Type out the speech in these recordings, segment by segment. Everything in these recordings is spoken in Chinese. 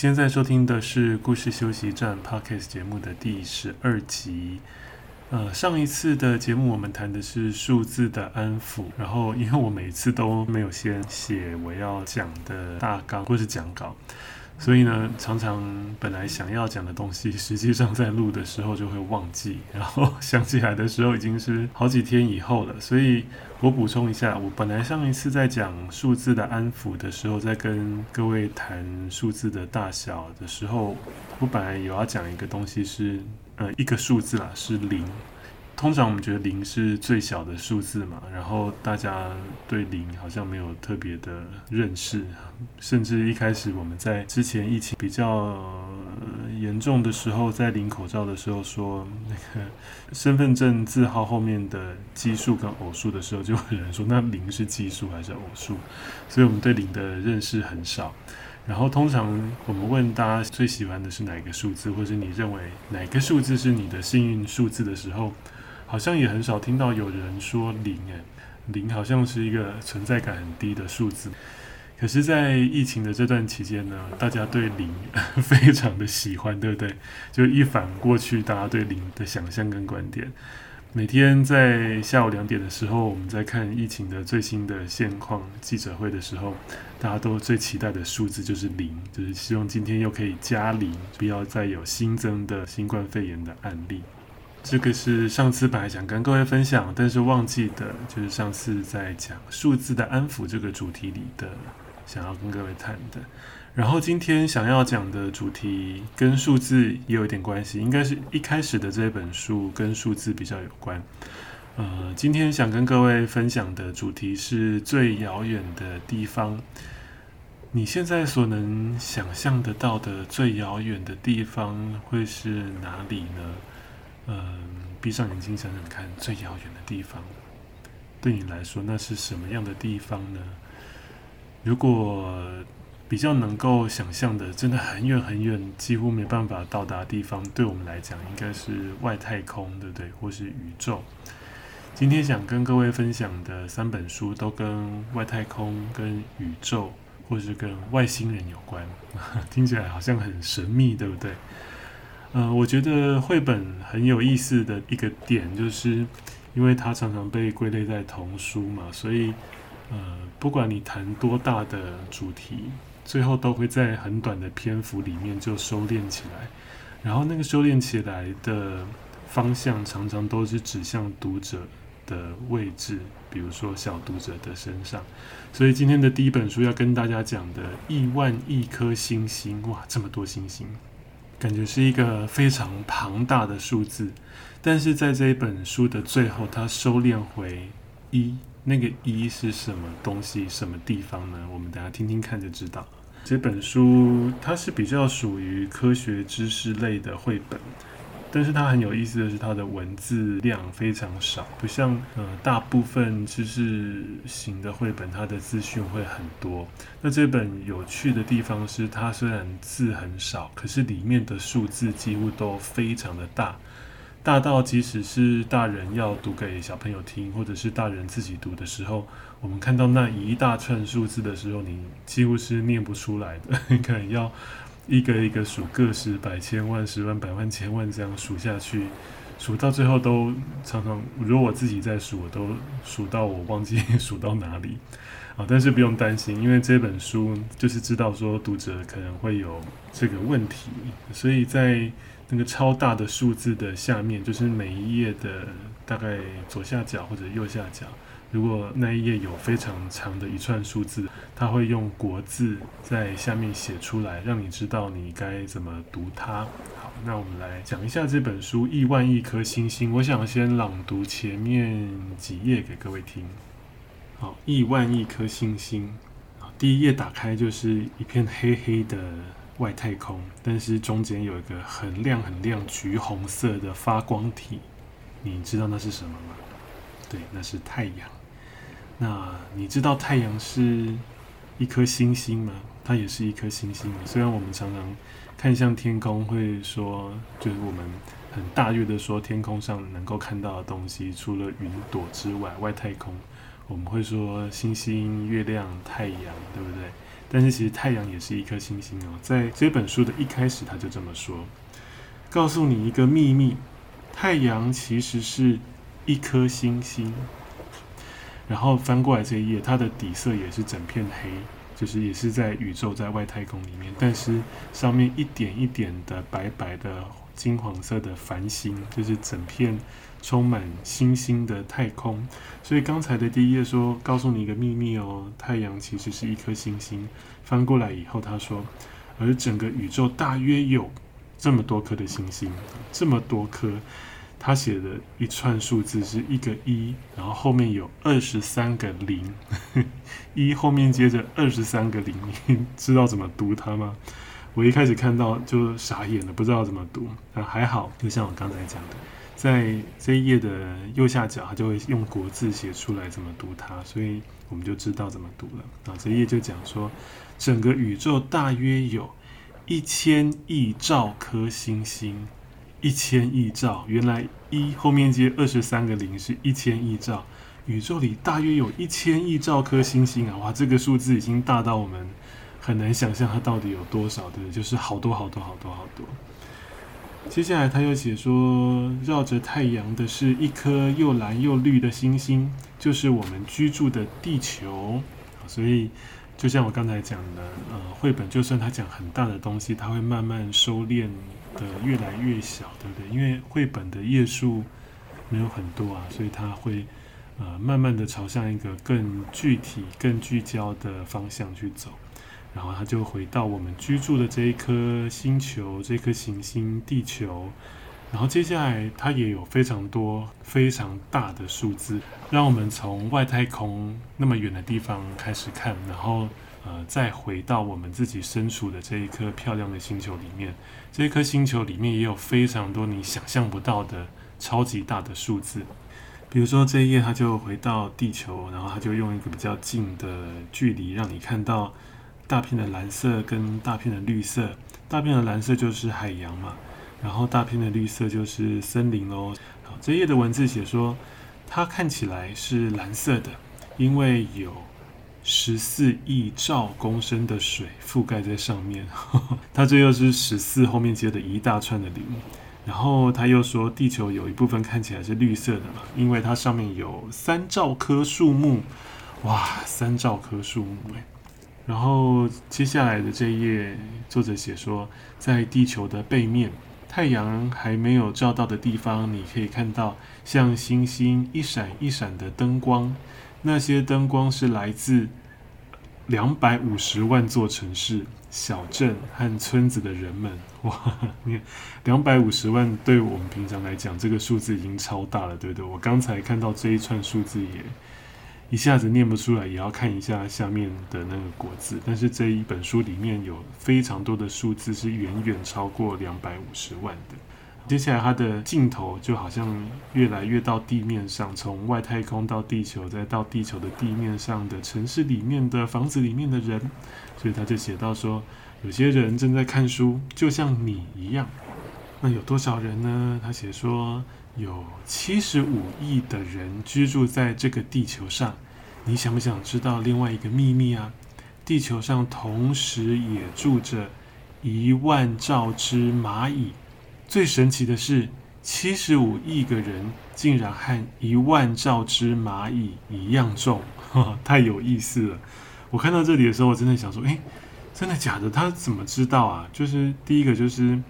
现在收听的是故事休息站 Podcast 节目的第十二集。呃，上一次的节目我们谈的是数字的安抚，然后因为我每次都没有先写我要讲的大纲或是讲稿。所以呢，常常本来想要讲的东西，实际上在录的时候就会忘记，然后想起来的时候已经是好几天以后了。所以我补充一下，我本来上一次在讲数字的安抚的时候，在跟各位谈数字的大小的时候，我本来有要讲一个东西是，呃，一个数字啦，是零。通常我们觉得零是最小的数字嘛，然后大家对零好像没有特别的认识，甚至一开始我们在之前疫情比较严重的时候，在领口罩的时候说那个身份证字号后面的奇数跟偶数的时候，就有人说那零是奇数还是偶数？所以我们对零的认识很少。然后通常我们问大家最喜欢的是哪个数字，或者你认为哪个数字是你的幸运数字的时候，好像也很少听到有人说零，哎，零好像是一个存在感很低的数字。可是，在疫情的这段期间呢，大家对零 非常的喜欢，对不对？就一反过去大家对零的想象跟观点。每天在下午两点的时候，我们在看疫情的最新的现况记者会的时候，大家都最期待的数字就是零，就是希望今天又可以加零，不要再有新增的新冠肺炎的案例。这个是上次本来想跟各位分享，但是忘记的，就是上次在讲数字的安抚这个主题里的，想要跟各位谈的。然后今天想要讲的主题跟数字也有一点关系，应该是一开始的这本书跟数字比较有关。呃，今天想跟各位分享的主题是最遥远的地方。你现在所能想象得到的最遥远的地方会是哪里呢？嗯，闭上眼睛想想看，最遥远的地方，对你来说那是什么样的地方呢？如果比较能够想象的，真的很远很远，几乎没办法到达地方，对我们来讲应该是外太空，对不对？或是宇宙。今天想跟各位分享的三本书，都跟外太空、跟宇宙，或是跟外星人有关，听起来好像很神秘，对不对？呃，我觉得绘本很有意思的一个点，就是因为它常常被归类在童书嘛，所以呃，不管你谈多大的主题，最后都会在很短的篇幅里面就收敛起来，然后那个收敛起来的方向，常常都是指向读者的位置，比如说小读者的身上。所以今天的第一本书要跟大家讲的亿万亿颗星星，哇，这么多星星！感觉是一个非常庞大的数字，但是在这一本书的最后，它收敛回一，那个一是什么东西、什么地方呢？我们等下听听看就知道。这本书它是比较属于科学知识类的绘本。但是它很有意思的是，它的文字量非常少，不像呃大部分知识型的绘本，它的资讯会很多。那这本有趣的地方是，它虽然字很少，可是里面的数字几乎都非常的大，大到即使是大人要读给小朋友听，或者是大人自己读的时候，我们看到那一大串数字的时候，你几乎是念不出来的，可能要。一个一个数，个十百千万十万百万千万这样数下去，数到最后都常常，如果我自己在数，我都数到我忘记数到哪里 啊。但是不用担心，因为这本书就是知道说读者可能会有这个问题，所以在那个超大的数字的下面，就是每一页的大概左下角或者右下角。如果那一页有非常长的一串数字，它会用国字在下面写出来，让你知道你该怎么读它。好，那我们来讲一下这本书《亿万亿颗星星》。我想先朗读前面几页给各位听。好，亿万亿颗星星。第一页打开就是一片黑黑的外太空，但是中间有一个很亮很亮橘红色的发光体，你知道那是什么吗？对，那是太阳。那你知道太阳是一颗星星吗？它也是一颗星星。虽然我们常常看向天空，会说，就是我们很大约的说，天空上能够看到的东西，除了云朵之外，外太空，我们会说星星、月亮、太阳，对不对？但是其实太阳也是一颗星星哦。在这本书的一开始，他就这么说，告诉你一个秘密：太阳其实是。一颗星星，然后翻过来这一页，它的底色也是整片黑，就是也是在宇宙在外太空里面，但是上面一点一点的白白的金黄色的繁星，就是整片充满星星的太空。所以刚才的第一页说，告诉你一个秘密哦，太阳其实是一颗星星。翻过来以后，他说，而整个宇宙大约有这么多颗的星星，这么多颗。他写的一串数字是一个一，然后后面有二十三个零，一后面接着二十三个零，你 知道怎么读它吗？我一开始看到就傻眼了，不知道怎么读。但还好，就像我刚才讲的，在这一页的右下角，它就会用国字写出来怎么读它，所以我们就知道怎么读了。啊，这一页就讲说，整个宇宙大约有一千亿兆颗星星。一千亿兆，原来一后面接二十三个零是一千亿兆，宇宙里大约有一千亿兆颗星星啊！哇，这个数字已经大到我们很难想象它到底有多少的，就是好多好多好多好多。接下来他又写说，绕着太阳的是一颗又蓝又绿的星星，就是我们居住的地球。所以。就像我刚才讲的，呃，绘本就算它讲很大的东西，它会慢慢收敛的越来越小，对不对？因为绘本的页数没有很多啊，所以它会呃慢慢的朝向一个更具体、更聚焦的方向去走，然后它就回到我们居住的这一颗星球、这颗行星地球。然后接下来，它也有非常多、非常大的数字，让我们从外太空那么远的地方开始看，然后呃，再回到我们自己身处的这一颗漂亮的星球里面。这一颗星球里面也有非常多你想象不到的超级大的数字。比如说这一页，它就回到地球，然后它就用一个比较近的距离，让你看到大片的蓝色跟大片的绿色。大片的蓝色就是海洋嘛。然后大片的绿色就是森林喽。好，这页的文字写说，它看起来是蓝色的，因为有十四亿兆公升的水覆盖在上面。呵呵，它这又是十四后面接的一大串的零。然后他又说，地球有一部分看起来是绿色的嘛，因为它上面有三兆棵树木。哇，三兆棵树木哎。然后接下来的这一页，作者写说，在地球的背面。太阳还没有照到的地方，你可以看到像星星一闪一闪的灯光。那些灯光是来自两百五十万座城市、小镇和村子的人们。哇，你看，两百五十万对我们平常来讲，这个数字已经超大了，对不对？我刚才看到这一串数字也。一下子念不出来，也要看一下下面的那个国字。但是这一本书里面有非常多的数字，是远远超过两百五十万的。接下来它的镜头就好像越来越到地面上，从外太空到地球，再到地球的地面上的城市里面的房子里面的人。所以他就写到说，有些人正在看书，就像你一样。那有多少人呢？他写说。有七十五亿的人居住在这个地球上，你想不想知道另外一个秘密啊？地球上同时也住着一万兆只蚂蚁。最神奇的是，七十五亿个人竟然和一万兆只蚂蚁一样重，太有意思了！我看到这里的时候，我真的想说，诶，真的假的？他怎么知道啊？就是第一个就是。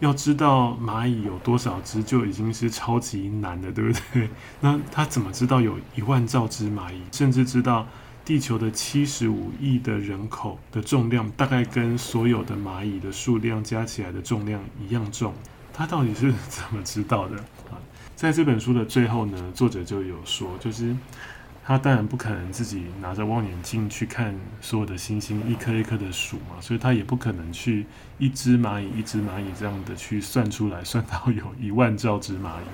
要知道蚂蚁有多少只就已经是超级难的，对不对？那他怎么知道有一万兆只蚂蚁？甚至知道地球的七十五亿的人口的重量大概跟所有的蚂蚁的数量加起来的重量一样重？他到底是怎么知道的啊？在这本书的最后呢，作者就有说，就是他当然不可能自己拿着望远镜去看所有的星星，一颗一颗的数嘛，所以他也不可能去一只蚂蚁一只蚂蚁这样的去算出来，算到有一万兆只蚂蚁。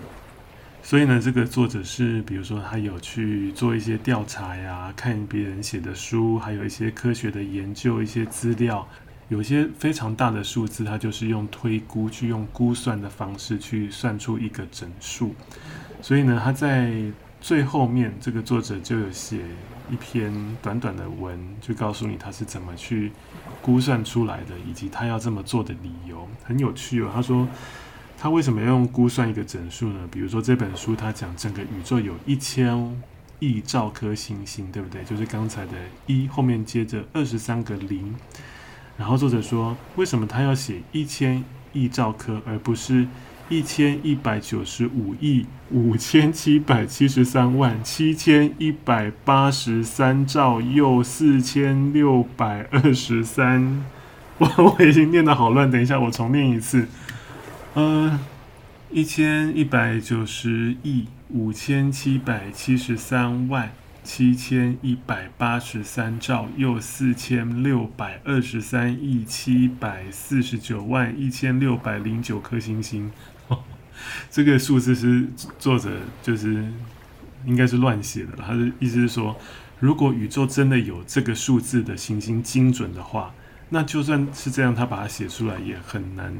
所以呢，这个作者是，比如说他有去做一些调查呀，看别人写的书，还有一些科学的研究，一些资料，有些非常大的数字，他就是用推估，去用估算的方式去算出一个整数。所以呢，他在最后面，这个作者就有写一篇短短的文，就告诉你他是怎么去估算出来的，以及他要这么做的理由，很有趣哦。他说。他为什么要用估算一个整数呢？比如说这本书，他讲整个宇宙有一千亿兆颗星星，对不对？就是刚才的一后面接着二十三个零。然后作者说，为什么他要写一千亿兆颗，而不是一千一百九十五亿五千七百七十三万七千一百八十三兆又四千六百二十三？我 我已经念得好乱，等一下我重念一次。呃，一千一百九十亿五千七百七十三万七千一百八十三兆又四千六百二十三亿七百四十九万一千六百零九颗星星。这个数字是作者就是应该是乱写的，他的意思是说，如果宇宙真的有这个数字的行星精准的话，那就算是这样，他把它写出来也很难。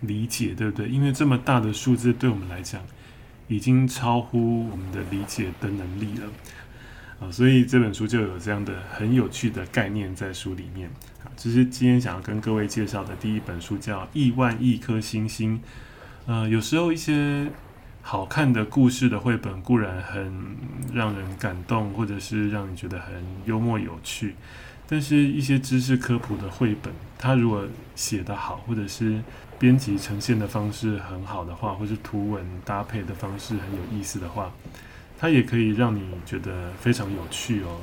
理解对不对？因为这么大的数字对我们来讲，已经超乎我们的理解的能力了啊！所以这本书就有这样的很有趣的概念在书里面啊。这是今天想要跟各位介绍的第一本书，叫《亿万亿颗星星》。呃，有时候一些好看的故事的绘本固然很让人感动，或者是让你觉得很幽默有趣，但是一些知识科普的绘本，它如果写得好，或者是编辑呈现的方式很好的话，或是图文搭配的方式很有意思的话，它也可以让你觉得非常有趣哦。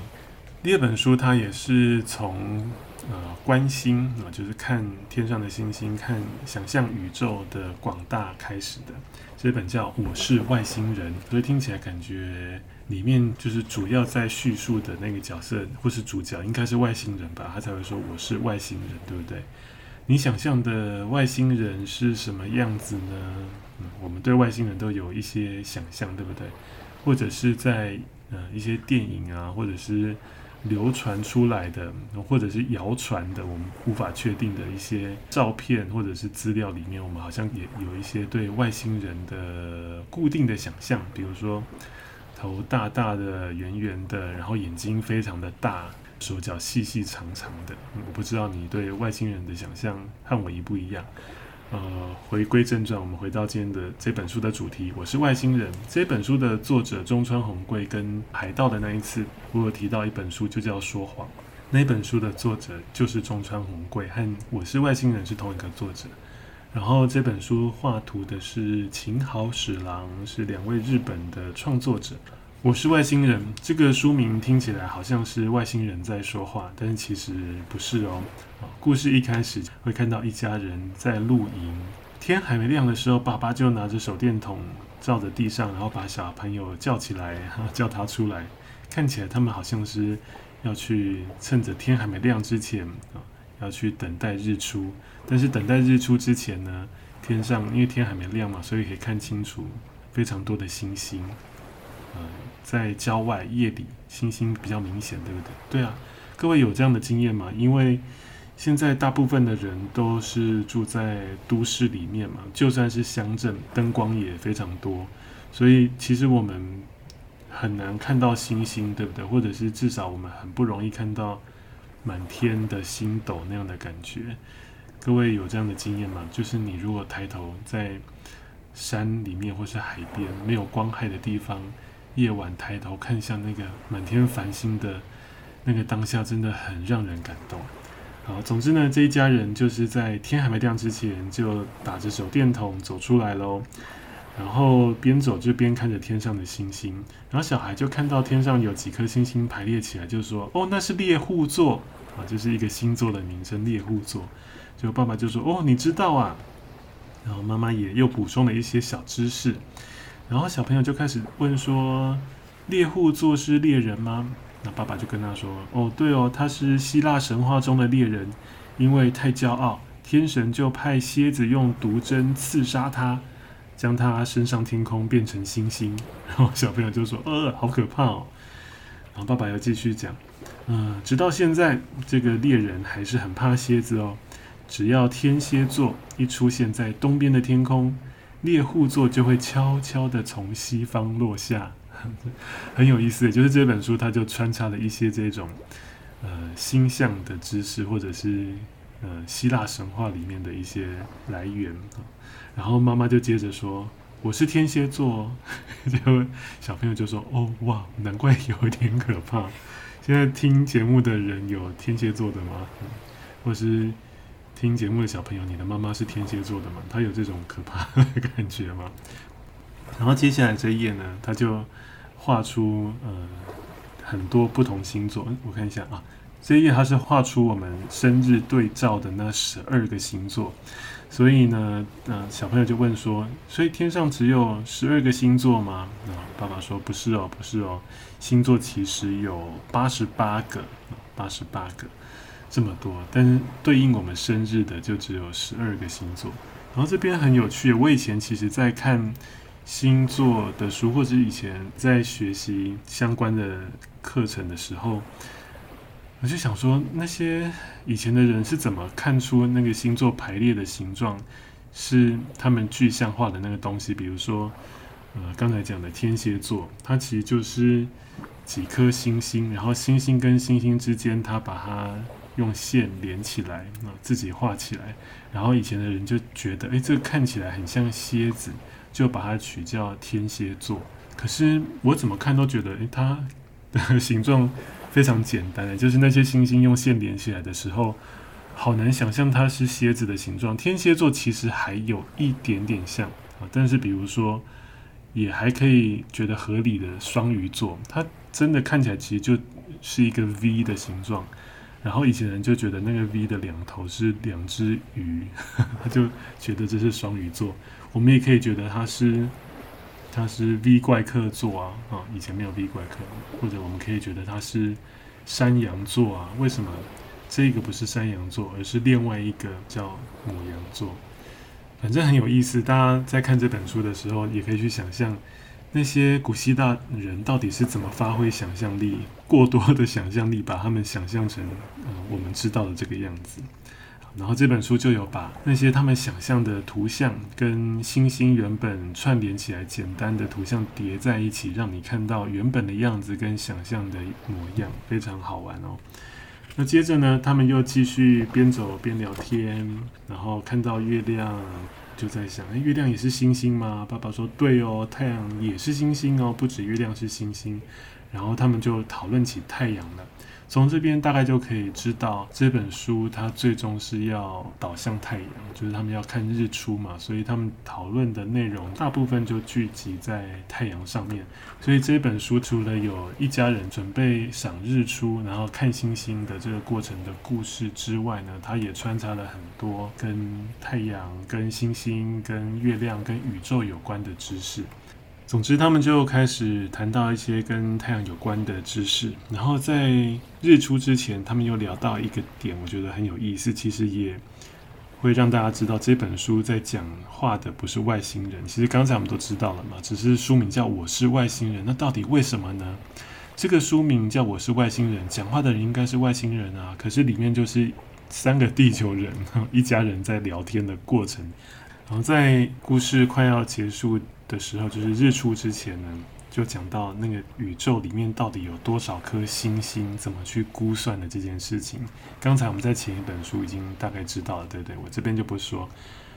第二本书，它也是从呃观星啊，就是看天上的星星，看想象宇宙的广大开始的。这本叫《我是外星人》，所以听起来感觉里面就是主要在叙述的那个角色或是主角应该是外星人吧，他才会说我是外星人，对不对？你想象的外星人是什么样子呢？嗯，我们对外星人都有一些想象，对不对？或者是在呃一些电影啊，或者是流传出来的，或者是谣传的，我们无法确定的一些照片或者是资料里面，我们好像也有一些对外星人的固定的想象，比如说头大大的、圆圆的，然后眼睛非常的大。手脚细细长长的，我不知道你对外星人的想象和我一不一样。呃，回归正传，我们回到今天的这本书的主题。我是外星人。这本书的作者中川宏贵跟海盗的那一次，我有提到一本书，就叫《说谎》。那本书的作者就是中川宏贵，和《我是外星人》是同一个作者。然后这本书画图的是秦豪史郎，是两位日本的创作者。我是外星人。这个书名听起来好像是外星人在说话，但是其实不是哦。故事一开始会看到一家人在露营，天还没亮的时候，爸爸就拿着手电筒照着地上，然后把小朋友叫起来，叫他出来。看起来他们好像是要去趁着天还没亮之前啊，要去等待日出。但是等待日出之前呢，天上因为天还没亮嘛，所以可以看清楚非常多的星星。在郊外夜里，星星比较明显，对不对？对啊，各位有这样的经验吗？因为现在大部分的人都是住在都市里面嘛，就算是乡镇，灯光也非常多，所以其实我们很难看到星星，对不对？或者是至少我们很不容易看到满天的星斗那样的感觉。各位有这样的经验吗？就是你如果抬头在山里面或是海边没有光害的地方。夜晚抬头看向那个满天繁星的那个当下，真的很让人感动。好，总之呢，这一家人就是在天还没亮之前就打着手电筒走出来喽，然后边走就边看着天上的星星。然后小孩就看到天上有几颗星星排列起来，就说：“哦，那是猎户座啊，就是一个星座的名称，猎户座。”就爸爸就说：“哦，你知道啊。”然后妈妈也又补充了一些小知识。然后小朋友就开始问说：“猎户座是猎人吗？那爸爸就跟他说：“哦，对哦，他是希腊神话中的猎人，因为太骄傲，天神就派蝎子用毒针刺杀他，将他升上天空变成星星。”然后小朋友就说：“呃，好可怕哦。”然后爸爸又继续讲：“嗯、直到现在，这个猎人还是很怕蝎子哦。只要天蝎座一出现在东边的天空，猎户座就会悄悄地从西方落下。”很有意思，就是这本书，它就穿插了一些这种呃星象的知识，或者是呃希腊神话里面的一些来源。然后妈妈就接着说：“我是天蝎座。”就小朋友就说：“哦哇，难怪有点可怕。”现在听节目的人有天蝎座的吗？或是听节目的小朋友，你的妈妈是天蝎座的吗？她有这种可怕的感觉吗？然后接下来这一页呢，他就。画出呃很多不同星座，我看一下啊，这一页它是画出我们生日对照的那十二个星座，所以呢，呃，小朋友就问说，所以天上只有十二个星座吗？啊，爸爸说不是哦，不是哦，星座其实有八十八个，八十八个这么多，但是对应我们生日的就只有十二个星座。然后这边很有趣，我以前其实在看。星座的书，或者以前在学习相关的课程的时候，我就想说，那些以前的人是怎么看出那个星座排列的形状是他们具象化的那个东西？比如说，呃，刚才讲的天蝎座，它其实就是几颗星星，然后星星跟星星之间，它把它用线连起来，啊，自己画起来。然后以前的人就觉得，诶，这个看起来很像蝎子。就把它取叫天蝎座，可是我怎么看都觉得，诶，它的形状非常简单，就是那些星星用线连起来的时候，好难想象它是蝎子的形状。天蝎座其实还有一点点像啊，但是比如说，也还可以觉得合理的双鱼座，它真的看起来其实就是一个 V 的形状，然后以前人就觉得那个 V 的两头是两只鱼，他就觉得这是双鱼座。我们也可以觉得它是，它是 V 怪客座啊，啊，以前没有 V 怪客，或者我们可以觉得它是山羊座啊。为什么这个不是山羊座，而是另外一个叫母羊座？反正很有意思。大家在看这本书的时候，也可以去想象那些古希腊人到底是怎么发挥想象力，过多的想象力，把他们想象成呃我们知道的这个样子。然后这本书就有把那些他们想象的图像跟星星原本串联起来，简单的图像叠在一起，让你看到原本的样子跟想象的模样，非常好玩哦。那接着呢，他们又继续边走边聊天，然后看到月亮，就在想：哎，月亮也是星星吗？爸爸说：对哦，太阳也是星星哦，不止月亮是星星。然后他们就讨论起太阳了。从这边大概就可以知道，这本书它最终是要导向太阳，就是他们要看日出嘛，所以他们讨论的内容大部分就聚集在太阳上面。所以这本书除了有一家人准备赏日出，然后看星星的这个过程的故事之外呢，它也穿插了很多跟太阳、跟星星、跟月亮、跟宇宙有关的知识。总之，他们就开始谈到一些跟太阳有关的知识。然后在日出之前，他们又聊到一个点，我觉得很有意思。其实也会让大家知道，这本书在讲话的不是外星人。其实刚才我们都知道了嘛，只是书名叫《我是外星人》。那到底为什么呢？这个书名叫《我是外星人》，讲话的人应该是外星人啊。可是里面就是三个地球人，一家人在聊天的过程。然后在故事快要结束的时候，就是日出之前呢，就讲到那个宇宙里面到底有多少颗星星，怎么去估算的这件事情。刚才我们在前一本书已经大概知道了，对不对？我这边就不说。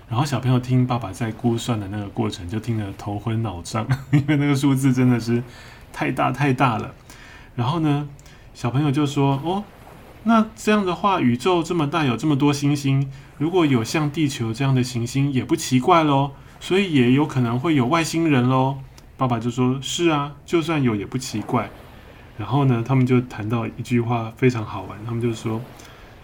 然后小朋友听爸爸在估算的那个过程，就听得头昏脑胀，因为那个数字真的是太大太大了。然后呢，小朋友就说：“哦，那这样的话，宇宙这么大，有这么多星星，如果有像地球这样的行星，也不奇怪喽。”所以也有可能会有外星人喽。爸爸就说：“是啊，就算有也不奇怪。”然后呢，他们就谈到一句话非常好玩，他们就说：“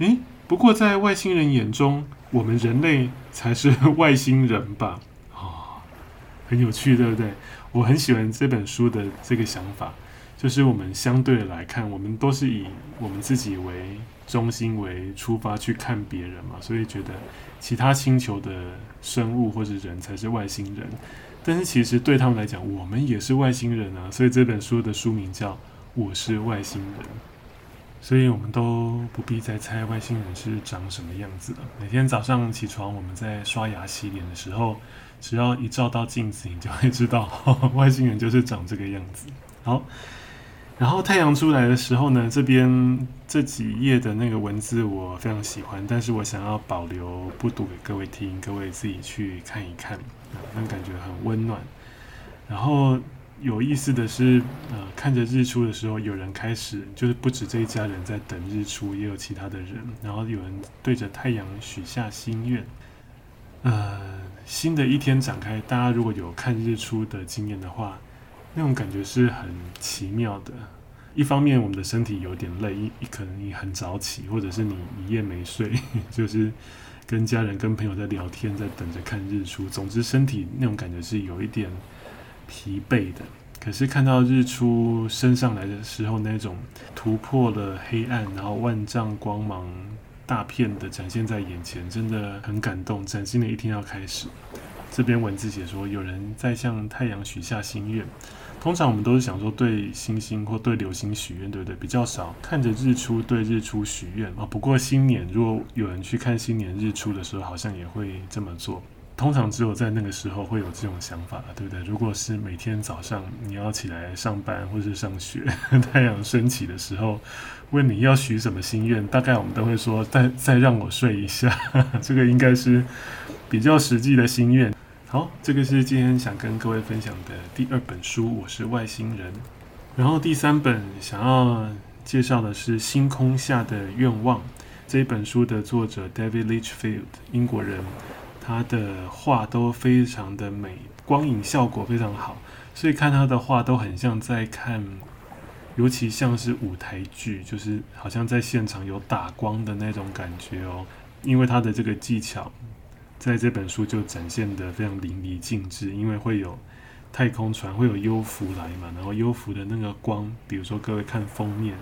诶，不过在外星人眼中，我们人类才是外星人吧？”哦，很有趣，对不对？我很喜欢这本书的这个想法，就是我们相对来看，我们都是以我们自己为中心为出发去看别人嘛，所以觉得其他星球的生物或者人才是外星人。但是其实对他们来讲，我们也是外星人啊。所以这本书的书名叫《我是外星人》。所以我们都不必再猜外星人是长什么样子了。每天早上起床，我们在刷牙洗脸的时候，只要一照到镜子，你就会知道呵呵 外星人就是长这个样子。好，然后太阳出来的时候呢，这边这几页的那个文字我非常喜欢，但是我想要保留不读给各位听，各位自己去看一看，那感觉很温暖。然后。有意思的是，呃，看着日出的时候，有人开始就是不止这一家人在等日出，也有其他的人。然后有人对着太阳许下心愿，呃，新的一天展开。大家如果有看日出的经验的话，那种感觉是很奇妙的。一方面，我们的身体有点累，可能你很早起，或者是你一夜没睡，就是跟家人、跟朋友在聊天，在等着看日出。总之，身体那种感觉是有一点。疲惫的，可是看到日出升上来的时候，那种突破了黑暗，然后万丈光芒大片的展现在眼前，真的很感动。崭新的一天要开始。这边文字写说，有人在向太阳许下心愿。通常我们都是想说对星星或对流星许愿，对不对？比较少看着日出对日出许愿啊。不过新年如果有人去看新年日出的时候，好像也会这么做。通常只有在那个时候会有这种想法，对不对？如果是每天早上你要起来上班或是上学，太阳升起的时候，问你要许什么心愿，大概我们都会说再再让我睡一下，这个应该是比较实际的心愿。好，这个是今天想跟各位分享的第二本书，我是外星人。然后第三本想要介绍的是《星空下的愿望》这一本书的作者 David Litchfield，英国人。他的画都非常的美，光影效果非常好，所以看他的画都很像在看，尤其像是舞台剧，就是好像在现场有打光的那种感觉哦。因为他的这个技巧，在这本书就展现得非常淋漓尽致。因为会有太空船，会有幽浮来嘛，然后幽浮的那个光，比如说各位看封面，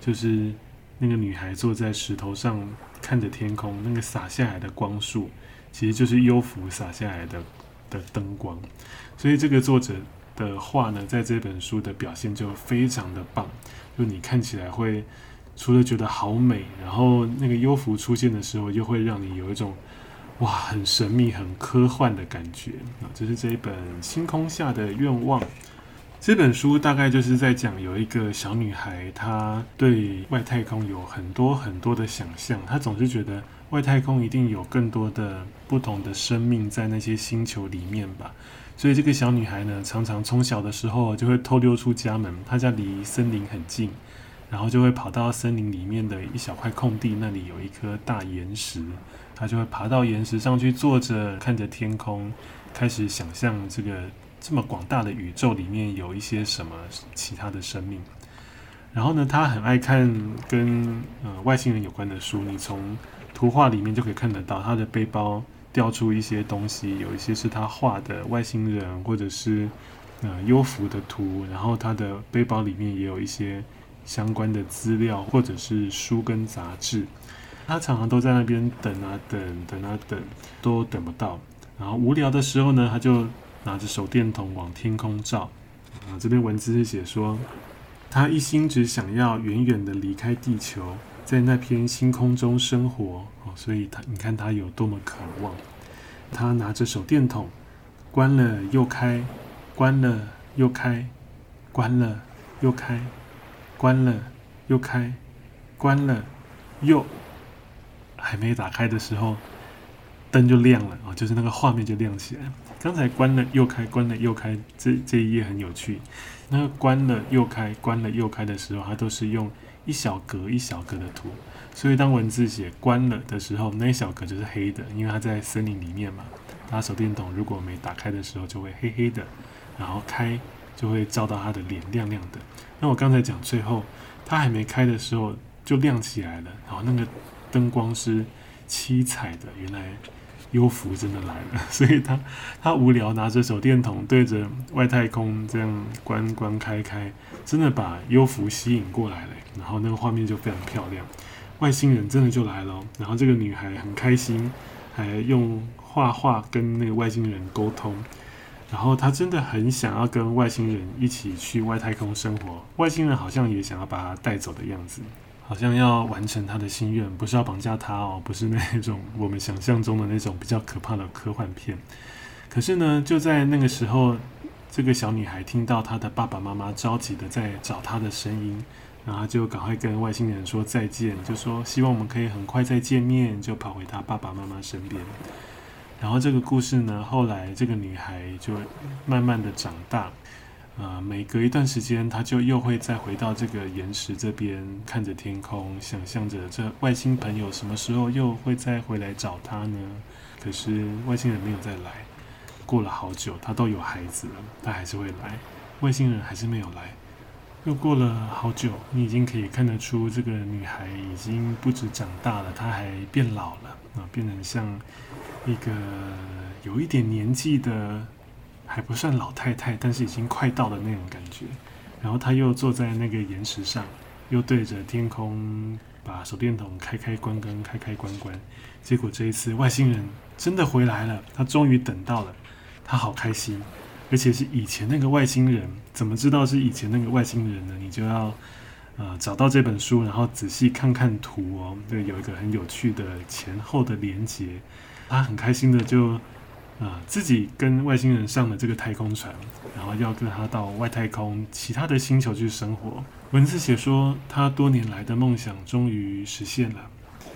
就是那个女孩坐在石头上看着天空，那个洒下来的光束。其实就是幽浮洒下来的的灯光，所以这个作者的画呢，在这本书的表现就非常的棒。就你看起来会除了觉得好美，然后那个幽浮出现的时候，又会让你有一种哇，很神秘、很科幻的感觉啊。这是这一本《星空下的愿望》。这本书大概就是在讲有一个小女孩，她对外太空有很多很多的想象，她总是觉得。外太空一定有更多的不同的生命在那些星球里面吧，所以这个小女孩呢，常常从小的时候就会偷溜出家门，她家离森林很近，然后就会跑到森林里面的一小块空地，那里有一颗大岩石，他就会爬到岩石上去坐着，看着天空，开始想象这个这么广大的宇宙里面有一些什么其他的生命。然后呢，他很爱看跟呃外星人有关的书，你从图画里面就可以看得到，他的背包掉出一些东西，有一些是他画的外星人，或者是呃幽浮的图。然后他的背包里面也有一些相关的资料，或者是书跟杂志。他常常都在那边等啊等，等啊等，都等不到。然后无聊的时候呢，他就拿着手电筒往天空照。啊，这边文字是写说，他一心只想要远远的离开地球。在那片星空中生活哦，所以他，你看他有多么渴望。他拿着手电筒，关了又开，关了又开，关了又开，关了又开，关了又，还没打开的时候，灯就亮了哦，就是那个画面就亮起来。刚才关了又开，关了又开，这这一页很有趣。那个关了又开，关了又开的时候，它都是用。一小格一小格的图，所以当文字写关了的时候，那一小格就是黑的，因为它在森林里面嘛。打手电筒如果没打开的时候，就会黑黑的，然后开就会照到他的脸亮亮的。那我刚才讲最后，它还没开的时候就亮起来了，然后那个灯光是七彩的。原来幽浮真的来了，所以他他无聊拿着手电筒对着外太空这样关关开开，真的把幽浮吸引过来了，然后那个画面就非常漂亮，外星人真的就来了，然后这个女孩很开心，还用画画跟那个外星人沟通。然后他真的很想要跟外星人一起去外太空生活，外星人好像也想要把他带走的样子，好像要完成他的心愿，不是要绑架他哦，不是那种我们想象中的那种比较可怕的科幻片。可是呢，就在那个时候，这个小女孩听到她的爸爸妈妈着急的在找她的声音，然后就赶快跟外星人说再见，就说希望我们可以很快再见面，就跑回她爸爸妈妈身边。然后这个故事呢，后来这个女孩就慢慢的长大，呃，每隔一段时间，他就又会再回到这个岩石这边，看着天空，想象着这外星朋友什么时候又会再回来找他呢？可是外星人没有再来，过了好久，他都有孩子了，他还是会来，外星人还是没有来，又过了好久，你已经可以看得出这个女孩已经不止长大了，她还变老了啊，变成像。一个有一点年纪的，还不算老太太，但是已经快到的那种感觉。然后他又坐在那个岩石上，又对着天空把手电筒开开关关，开开关关。结果这一次外星人真的回来了，他终于等到了，他好开心，而且是以前那个外星人。怎么知道是以前那个外星人呢？你就要呃找到这本书，然后仔细看看图哦。对，有一个很有趣的前后的连接。他很开心的就，啊、自己跟外星人上了这个太空船，然后要跟他到外太空其他的星球去生活。文字写说，他多年来的梦想终于实现了。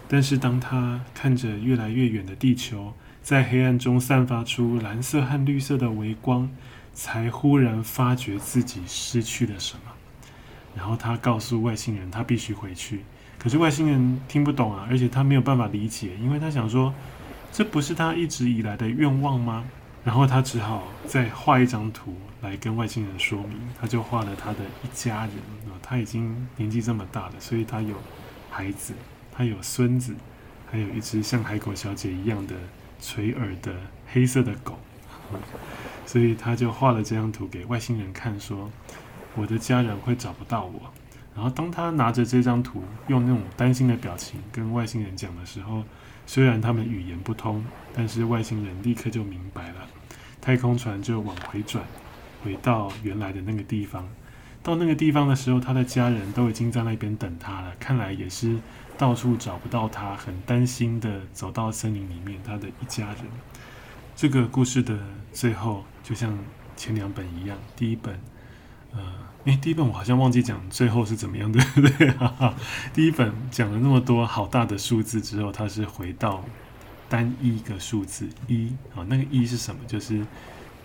但是当他看着越来越远的地球，在黑暗中散发出蓝色和绿色的微光，才忽然发觉自己失去了什么。然后他告诉外星人，他必须回去。可是外星人听不懂啊，而且他没有办法理解，因为他想说。这不是他一直以来的愿望吗？然后他只好再画一张图来跟外星人说明。他就画了他的一家人啊，他已经年纪这么大了，所以他有孩子，他有孙子，还有一只像海狗小姐一样的垂耳的黑色的狗。所以他就画了这张图给外星人看，说：“我的家人会找不到我。”然后当他拿着这张图，用那种担心的表情跟外星人讲的时候。虽然他们语言不通，但是外星人立刻就明白了。太空船就往回转，回到原来的那个地方。到那个地方的时候，他的家人都已经在那边等他了。看来也是到处找不到他，很担心的走到森林里面。他的一家人。这个故事的最后，就像前两本一样，第一本，呃。诶，第一本我好像忘记讲最后是怎么样，对不对？哈哈，第一本讲了那么多好大的数字之后，它是回到单一个数字一啊，那个一是什么？就是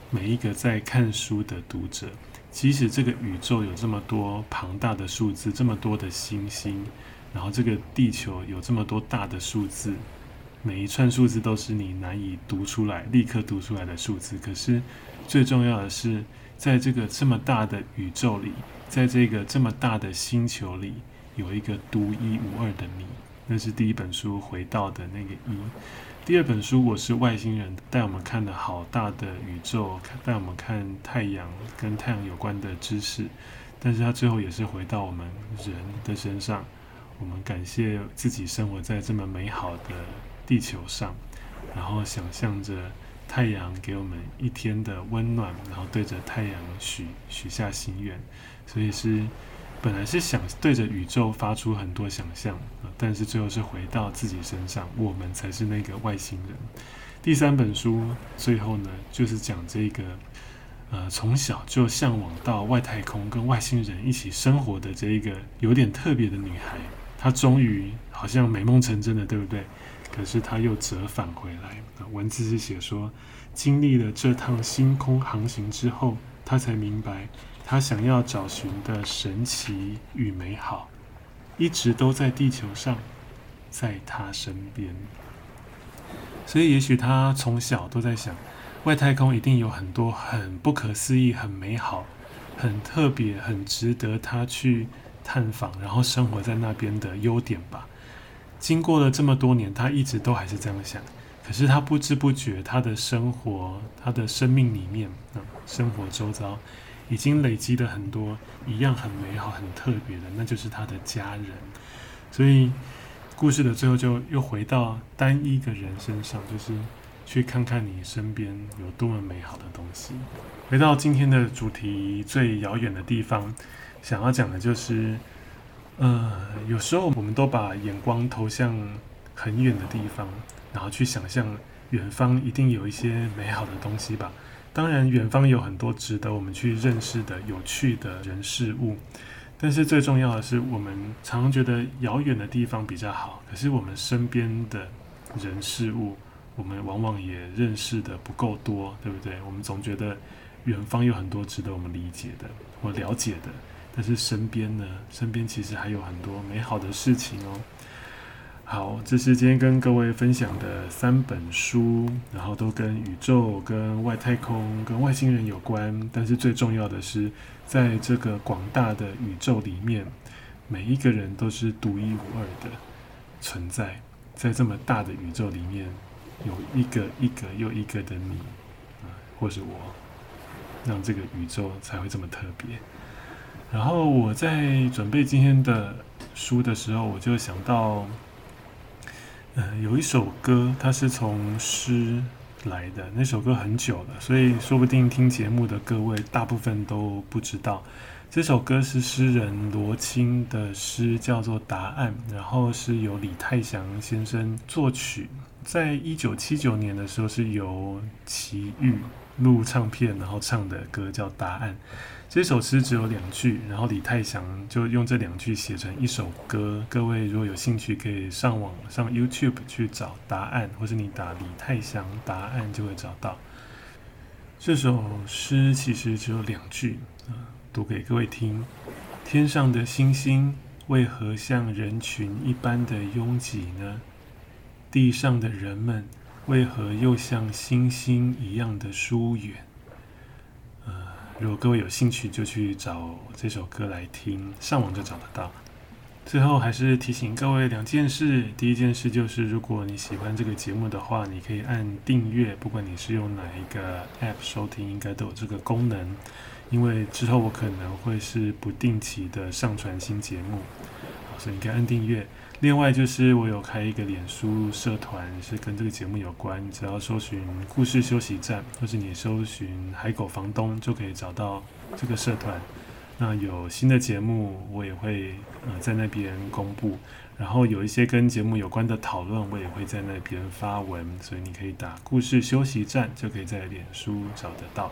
每一个在看书的读者，即使这个宇宙有这么多庞大的数字，这么多的星星，然后这个地球有这么多大的数字，每一串数字都是你难以读出来、立刻读出来的数字。可是最重要的是。在这个这么大的宇宙里，在这个这么大的星球里，有一个独一无二的你，那是第一本书回到的那个一。第二本书我是外星人，带我们看了好大的宇宙，带我们看太阳跟太阳有关的知识，但是它最后也是回到我们人的身上。我们感谢自己生活在这么美好的地球上，然后想象着。太阳给我们一天的温暖，然后对着太阳许许下心愿，所以是本来是想对着宇宙发出很多想象，但是最后是回到自己身上，我们才是那个外星人。第三本书最后呢，就是讲这个呃从小就向往到外太空跟外星人一起生活的这一个有点特别的女孩，她终于好像美梦成真了，对不对？可是他又折返回来。文字是写说，经历了这趟星空航行之后，他才明白，他想要找寻的神奇与美好，一直都在地球上，在他身边。所以，也许他从小都在想，外太空一定有很多很不可思议、很美好、很特别、很值得他去探访，然后生活在那边的优点吧。经过了这么多年，他一直都还是这样想。可是他不知不觉，他的生活，他的生命里面，嗯，生活周遭，已经累积了很多一样很美好、很特别的，那就是他的家人。所以，故事的最后就又回到单一个人身上，就是去看看你身边有多么美好的东西。回到今天的主题，最遥远的地方，想要讲的就是，呃，有时候我们都把眼光投向很远的地方。然后去想象远方一定有一些美好的东西吧。当然，远方有很多值得我们去认识的有趣的人事物。但是最重要的是，我们常常觉得遥远的地方比较好。可是我们身边的人事物，我们往往也认识的不够多，对不对？我们总觉得远方有很多值得我们理解的或了解的。但是身边呢？身边其实还有很多美好的事情哦。好，这是今天跟各位分享的三本书，然后都跟宇宙、跟外太空、跟外星人有关。但是最重要的是，在这个广大的宇宙里面，每一个人都是独一无二的存在。在这么大的宇宙里面，有一个一个又一个的你，啊，或是我，让这个宇宙才会这么特别。然后我在准备今天的书的时候，我就想到。呃，有一首歌，它是从诗来的。那首歌很久了，所以说不定听节目的各位大部分都不知道。这首歌是诗人罗青的诗，叫做《答案》，然后是由李泰祥先生作曲。在一九七九年的时候，是由齐豫录唱片，然后唱的歌叫《答案》。这首诗只有两句，然后李泰祥就用这两句写成一首歌。各位如果有兴趣，可以上网上 YouTube 去找答案，或者你打李泰祥答案就会找到。这首诗其实只有两句，啊，读给各位听：天上的星星为何像人群一般的拥挤呢？地上的人们为何又像星星一样的疏远？如果各位有兴趣，就去找这首歌来听，上网就找得到。最后还是提醒各位两件事：第一件事就是，如果你喜欢这个节目的话，你可以按订阅，不管你是用哪一个 App 收听，应该都有这个功能。因为之后我可能会是不定期的上传新节目，所以你可以按订阅。另外就是我有开一个脸书社团，是跟这个节目有关。只要搜寻“故事休息站”或是你搜寻“海狗房东”，就可以找到这个社团。那有新的节目，我也会呃在那边公布。然后有一些跟节目有关的讨论，我也会在那边发文。所以你可以打“故事休息站”，就可以在脸书找得到。